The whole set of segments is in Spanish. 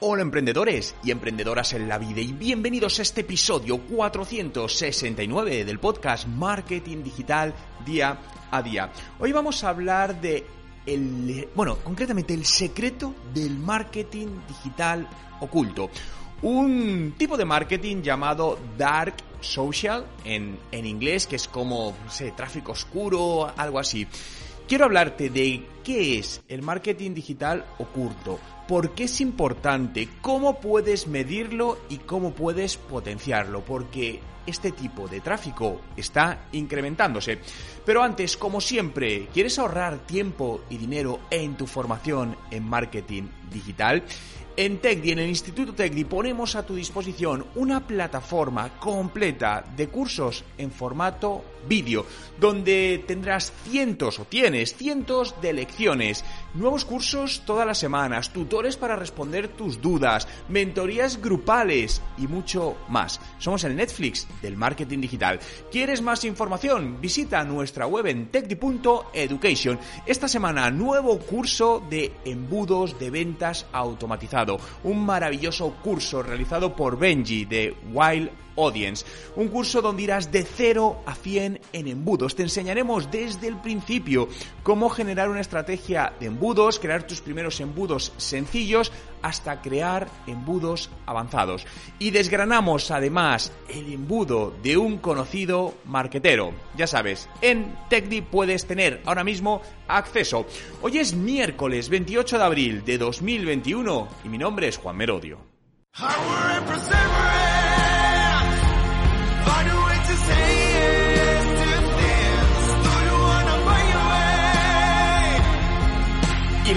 Hola emprendedores y emprendedoras en la vida y bienvenidos a este episodio 469 del podcast Marketing Digital Día a Día. Hoy vamos a hablar de el, bueno, concretamente el secreto del marketing digital oculto. Un tipo de marketing llamado dark social en, en inglés, que es como, no sé, tráfico oscuro, algo así. Quiero hablarte de qué es el marketing digital oculto, por qué es importante, cómo puedes medirlo y cómo puedes potenciarlo, porque este tipo de tráfico está incrementándose. Pero antes, como siempre, ¿quieres ahorrar tiempo y dinero en tu formación en marketing digital? En TechDi, en el Instituto TechDi, ponemos a tu disposición una plataforma completa de cursos en formato vídeo, donde tendrás cientos o tienes cientos de lecciones, nuevos cursos todas las semanas, para responder tus dudas, mentorías grupales y mucho más. Somos el Netflix del marketing digital. ¿Quieres más información? Visita nuestra web en techdi.education. Esta semana, nuevo curso de embudos de ventas automatizados un maravilloso curso realizado por Benji de Wild Audience, un curso donde irás de 0 a 100 en embudos. Te enseñaremos desde el principio cómo generar una estrategia de embudos, crear tus primeros embudos sencillos hasta crear embudos avanzados. Y desgranamos además el embudo de un conocido marquetero. Ya sabes, en TechDi puedes tener ahora mismo acceso. Hoy es miércoles 28 de abril de 2021 y mi nombre es Juan Merodio.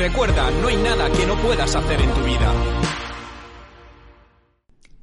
Recuerda, no hay nada que no puedas hacer en tu vida.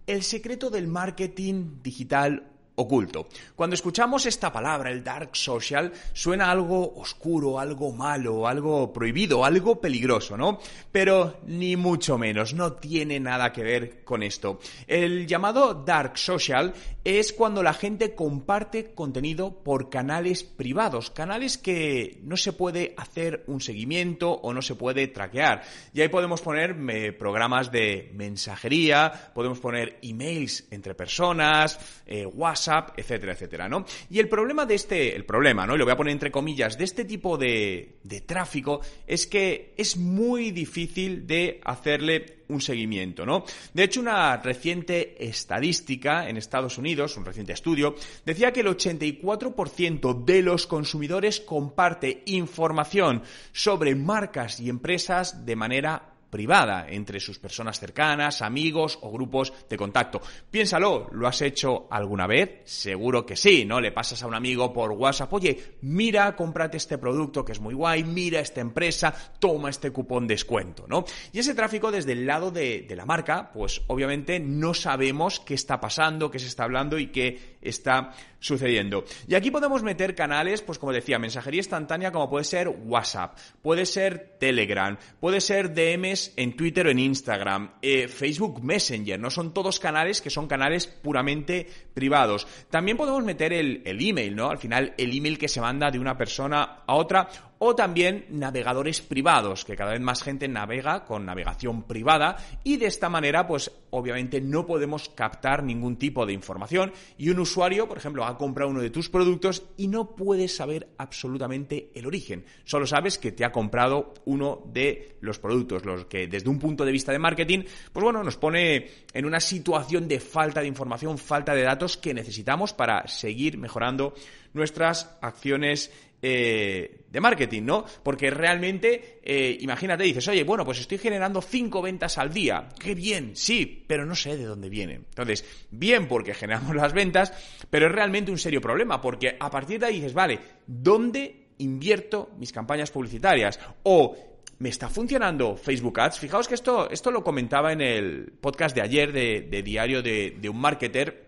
El secreto del marketing digital oculto. Cuando escuchamos esta palabra, el dark social, suena algo oscuro, algo malo, algo prohibido, algo peligroso, ¿no? Pero ni mucho menos, no tiene nada que ver con esto. El llamado dark social es cuando la gente comparte contenido por canales privados, canales que no se puede hacer un seguimiento o no se puede traquear. Y ahí podemos poner programas de mensajería, podemos poner emails entre personas, eh, WhatsApp, etcétera, etcétera, ¿no? Y el problema de este, el problema, ¿no? Y lo voy a poner entre comillas, de este tipo de, de tráfico es que es muy difícil de hacerle un seguimiento, ¿no? De hecho, una reciente estadística en Estados Unidos, un reciente estudio, decía que el 84% de los consumidores comparte información sobre marcas y empresas de manera privada entre sus personas cercanas, amigos o grupos de contacto. Piénsalo, ¿lo has hecho alguna vez? Seguro que sí, ¿no? Le pasas a un amigo por WhatsApp, oye, mira, cómprate este producto que es muy guay, mira esta empresa, toma este cupón descuento, ¿no? Y ese tráfico desde el lado de, de la marca, pues obviamente no sabemos qué está pasando, qué se está hablando y qué está sucediendo. Y aquí podemos meter canales, pues como decía, mensajería instantánea como puede ser WhatsApp, puede ser Telegram, puede ser DMs en Twitter o en Instagram, eh, Facebook Messenger, no son todos canales que son canales puramente privados. También podemos meter el, el email, ¿no? Al final el email que se manda de una persona a otra o también navegadores privados, que cada vez más gente navega con navegación privada y de esta manera, pues obviamente no podemos captar ningún tipo de información y un usuario, por ejemplo, ha comprado uno de tus productos y no puedes saber absolutamente el origen, solo sabes que te ha comprado uno de los productos, los que desde un punto de vista de marketing, pues bueno, nos pone en una situación de falta de información, falta de datos que necesitamos para seguir mejorando nuestras acciones eh, de marketing, ¿no? Porque realmente, eh, imagínate, dices, oye, bueno, pues estoy generando cinco ventas al día. Qué bien, sí, pero no sé de dónde vienen. Entonces, bien porque generamos las ventas, pero es realmente un serio problema, porque a partir de ahí dices, vale, ¿dónde invierto mis campañas publicitarias? O ¿Me está funcionando Facebook Ads? Fijaos que esto, esto lo comentaba en el podcast de ayer de, Diario de, de un Marketer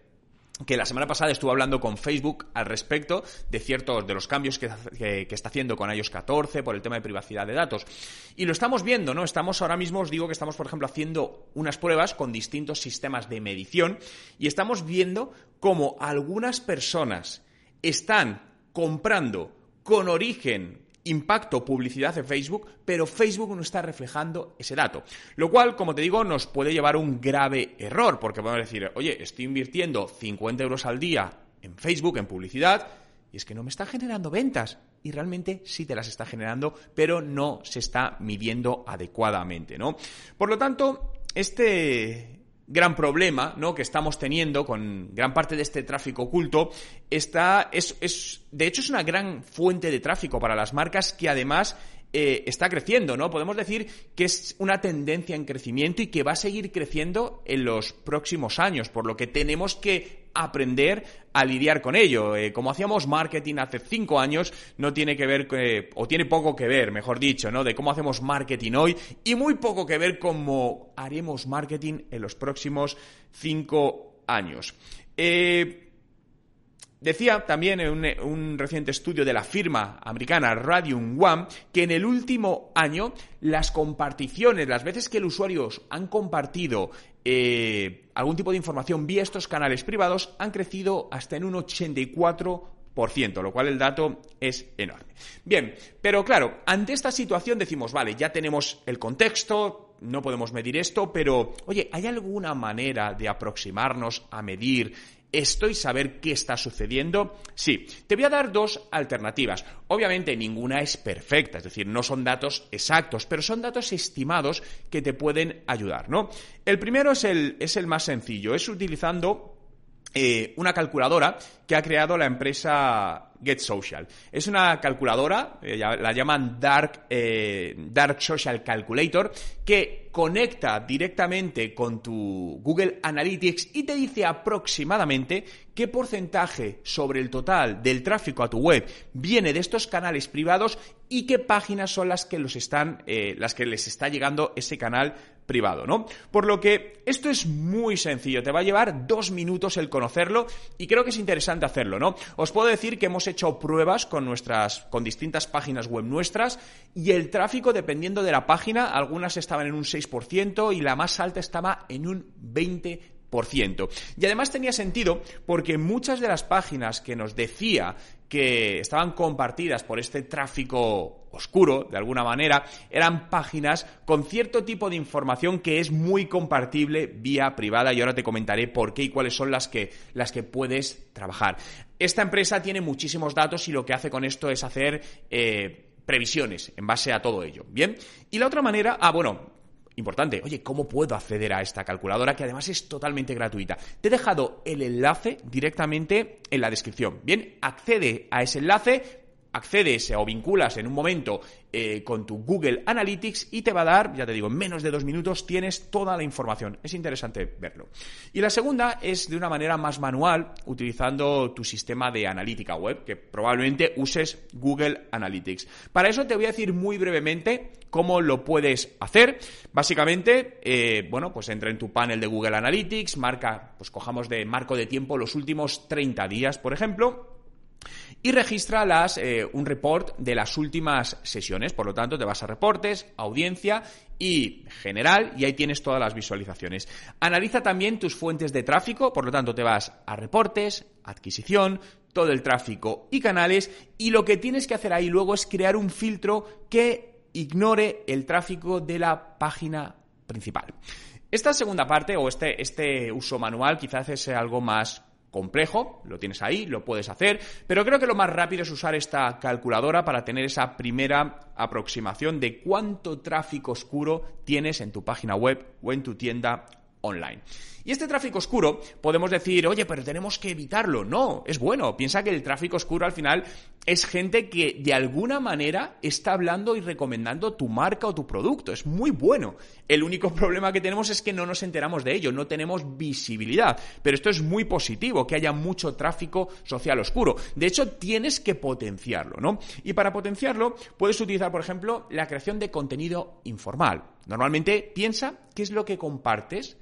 que la semana pasada estuve hablando con Facebook al respecto de ciertos de los cambios que, está haciendo con iOS 14 por el tema de privacidad de datos. Y lo estamos viendo, ¿no? Estamos ahora mismo, os digo que estamos, por ejemplo, haciendo unas pruebas con distintos sistemas de medición y estamos viendo cómo algunas personas están comprando con origen impacto publicidad en Facebook, pero Facebook no está reflejando ese dato. Lo cual, como te digo, nos puede llevar a un grave error, porque podemos decir, oye, estoy invirtiendo 50 euros al día en Facebook, en publicidad, y es que no me está generando ventas. Y realmente sí te las está generando, pero no se está midiendo adecuadamente, ¿no? Por lo tanto, este gran problema ¿no? que estamos teniendo con gran parte de este tráfico oculto está, es, es, de hecho es una gran fuente de tráfico para las marcas que además eh, está creciendo, ¿no? Podemos decir que es una tendencia en crecimiento y que va a seguir creciendo en los próximos años, por lo que tenemos que aprender a lidiar con ello. Eh, como hacíamos marketing hace cinco años, no tiene que ver, eh, o tiene poco que ver, mejor dicho, ¿no? De cómo hacemos marketing hoy y muy poco que ver cómo haremos marketing en los próximos cinco años. Decía también en un, reciente estudio de la firma americana Radium One que en el último año las comparticiones, las veces que los usuarios han compartido eh, algún tipo de información vía estos canales privados, han crecido hasta en un 84%, lo cual el dato es enorme. Bien, pero claro, ante esta situación decimos, vale, ya tenemos el contexto, no podemos medir esto, pero oye, ¿hay alguna manera de aproximarnos a medir ¿Estoy saber qué está sucediendo? Sí, te voy a dar dos alternativas. Obviamente ninguna es perfecta, es decir, no son datos exactos, pero son datos estimados que te pueden ayudar, ¿no? El primero es el, es el más sencillo, es utilizando eh, una calculadora que ha creado la empresa Get Social. Es una calculadora, eh, la llaman Dark, eh, Dark Social Calculator, que conecta directamente con tu Google Analytics y te dice aproximadamente qué porcentaje sobre el total del tráfico a tu web viene de estos canales privados y qué páginas son las que los están, eh, las que les está llegando ese canal privado, ¿no? Por lo que esto es muy sencillo, te va a llevar dos minutos el conocerlo y creo que es interesante hacerlo, ¿no? Os puedo decir que hemos hecho pruebas con nuestras, con distintas páginas web nuestras y el tráfico, dependiendo de la página, algunas estaban en un 6% y la más alta estaba en un 20%. Y además tenía sentido porque muchas de las páginas que nos decía que estaban compartidas por este tráfico oscuro, de alguna manera, eran páginas con cierto tipo de información que es muy compartible vía privada y ahora te comentaré por qué y cuáles son las que, las que puedes trabajar. Esta empresa tiene muchísimos datos y lo que hace con esto es hacer eh, previsiones en base a todo ello. Bien, y la otra manera, ah, bueno, importante, oye, ¿cómo puedo acceder a esta calculadora que además es totalmente gratuita? Te he dejado el enlace directamente en la descripción. Bien, accede a ese enlace, accedes o vinculas en un momento eh, con tu Google Analytics y te va a dar, ya te digo, en menos de dos minutos tienes toda la información. Es interesante verlo. Y la segunda es de una manera más manual, utilizando tu sistema de analítica web, que probablemente uses Google Analytics. Para eso te voy a decir muy brevemente cómo lo puedes hacer. Básicamente, eh, bueno, pues entra en tu panel de Google Analytics, marca, pues cojamos de marco de tiempo los últimos 30 días, por ejemplo y registra las, eh, un report de las últimas sesiones. Por lo tanto, te vas a reportes, audiencia y general y ahí tienes todas las visualizaciones. Analiza también tus fuentes de tráfico, por lo tanto te vas a reportes, adquisición, todo el tráfico y canales y lo que tienes que hacer ahí luego es crear un filtro que ignore el tráfico de la página principal. Esta segunda parte o este, este uso manual quizás es algo más complejo, lo tienes ahí, lo puedes hacer, pero creo que lo más rápido es usar esta calculadora para tener esa primera aproximación de cuánto tráfico oscuro tienes en tu página web o en tu tienda online. Y este tráfico oscuro podemos decir, oye, pero tenemos que evitarlo. No, es bueno. Piensa que el tráfico oscuro al final es gente que de alguna manera está hablando y recomendando tu marca o tu producto. Es muy bueno. El único problema que tenemos es que no nos enteramos de ello, no tenemos visibilidad. Pero esto es muy positivo, que haya mucho tráfico social oscuro. De hecho, tienes que potenciarlo, ¿no? Y para potenciarlo, puedes utilizar, por ejemplo, la creación de contenido informal. Normalmente piensa qué es lo que compartes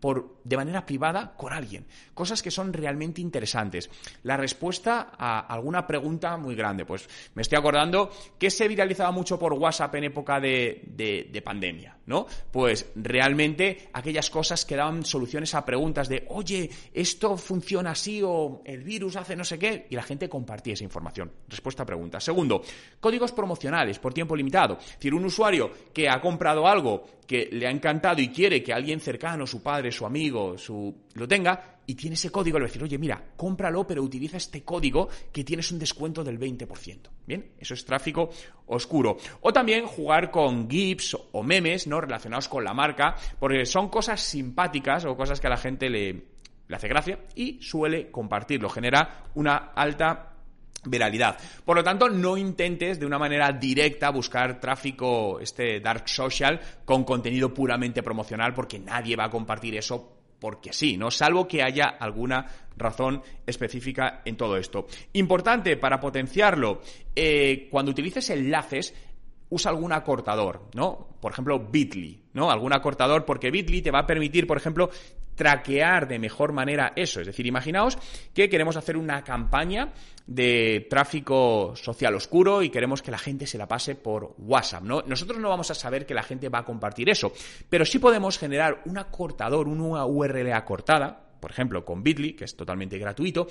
por, de manera privada con alguien. Cosas que son realmente interesantes. La respuesta a alguna pregunta muy grande. Pues me estoy acordando que se viralizaba mucho por WhatsApp en época de, de, pandemia, ¿no? Pues realmente aquellas cosas que daban soluciones a preguntas de, oye, esto funciona así o el virus hace no sé qué, y la gente compartía esa información. Respuesta a pregunta. Segundo, códigos promocionales por tiempo limitado. Es decir, un usuario que ha comprado algo que le ha encantado y quiere que alguien cercano, su padre, su amigo, su lo tenga y tiene ese código, le va a decir, oye, mira, cómpralo, pero utiliza este código que tienes un descuento del 20%. Bien, eso es tráfico oscuro. O también jugar con GIFs o memes, ¿no? Relacionados con la marca, porque son cosas simpáticas o cosas que a la gente le, le hace gracia y suele compartirlo. Genera una alta viralidad. Por lo tanto, no intentes de una manera directa buscar tráfico, este dark social, con contenido puramente promocional, porque nadie va a compartir eso porque sí, ¿no? Salvo que haya alguna razón específica en todo esto. Importante para potenciarlo, eh, cuando utilices enlaces, usa algún acortador, ¿no? Por ejemplo, Bitly, ¿no? Algún acortador, porque Bitly te va a permitir, por ejemplo, traquear de mejor manera eso. Es decir, imaginaos que queremos hacer una campaña de tráfico social oscuro y queremos que la gente se la pase por WhatsApp, ¿no? Nosotros no vamos a saber que la gente va a compartir eso, pero sí podemos generar un acortador, una URL acortada, por ejemplo, con Bitly, que es totalmente gratuito,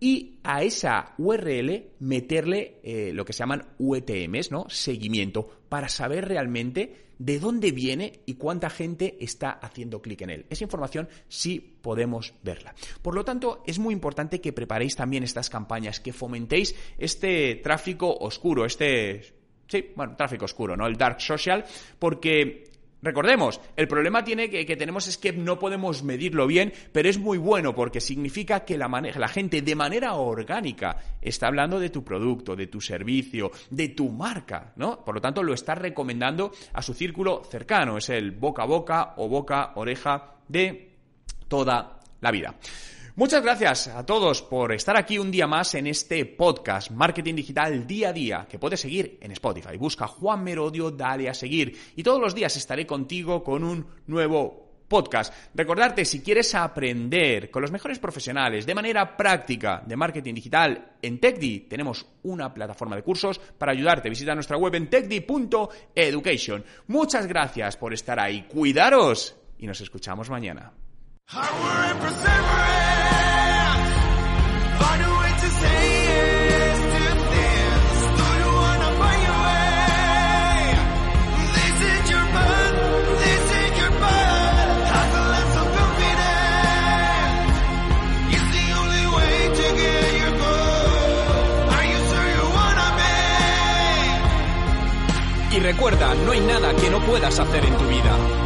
y a esa URL meterle eh, lo que se llaman UTMs, ¿no? Seguimiento, para saber realmente de dónde viene y cuánta gente está haciendo clic en él. Esa información sí podemos verla. Por lo tanto, es muy importante que preparéis también estas campañas, que fomentéis este tráfico oscuro, este Sí, bueno, tráfico oscuro, ¿no? El dark social, porque Recordemos, el problema tiene que, tenemos es que no podemos medirlo bien, pero es muy bueno porque significa que la, la gente de manera orgánica está hablando de tu producto, de tu servicio, de tu marca, ¿no? Por lo tanto, lo está recomendando a su círculo cercano. Es el boca a boca o boca oreja de toda la vida. Muchas gracias a todos por estar aquí un día más en este podcast Marketing Digital Día a Día que puedes seguir en Spotify. Busca Juan Merodio, dale a seguir y todos los días estaré contigo con un nuevo podcast. Recordarte, si quieres aprender con los mejores profesionales de manera práctica de marketing digital en TechDi, tenemos una plataforma de cursos para ayudarte. Visita nuestra web en techdi.education. Muchas gracias por estar ahí. Cuidaros y nos escuchamos mañana. Y recuerda, no hay nada que no puedas hacer en tu vida.